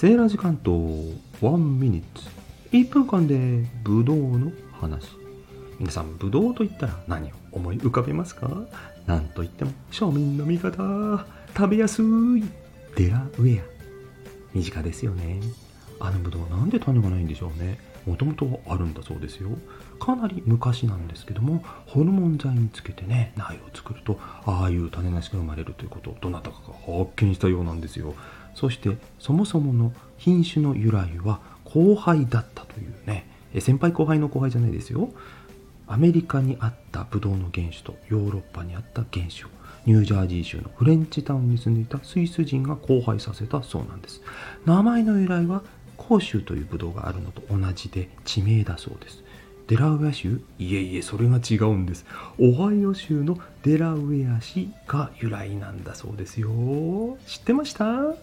セーラー時間と1ミニッツ。1分間でブドウの話。皆さんブドウと言ったら何を思い浮かべますか？なんといっても庶民の味方。食べやすい。デラウェア。身近ですよね。あのブドウなんで種がないんでしょうね。もともとあるんだそうですよ。かなり昔なんですけどもホルモン剤につけてね苗を作るとああいう種なしが生まれるということをどなたかが発見したようなんですよ。そしてそもそもの品種の由来は後輩だったというね。先輩後輩の後輩じゃないですよ。アメリカにあったブドウの原種とヨーロッパにあった原種をニュージャージー州のフレンチタウンに住んでいたスイス人が交配させたそうなんです。名前の由来は甲州というブドウがあるのと同じで地名だそうです。デラウェア州？いえいえそれが違うんです。オハイオ州のデラウェア市が由来なんだそうですよ。知ってました？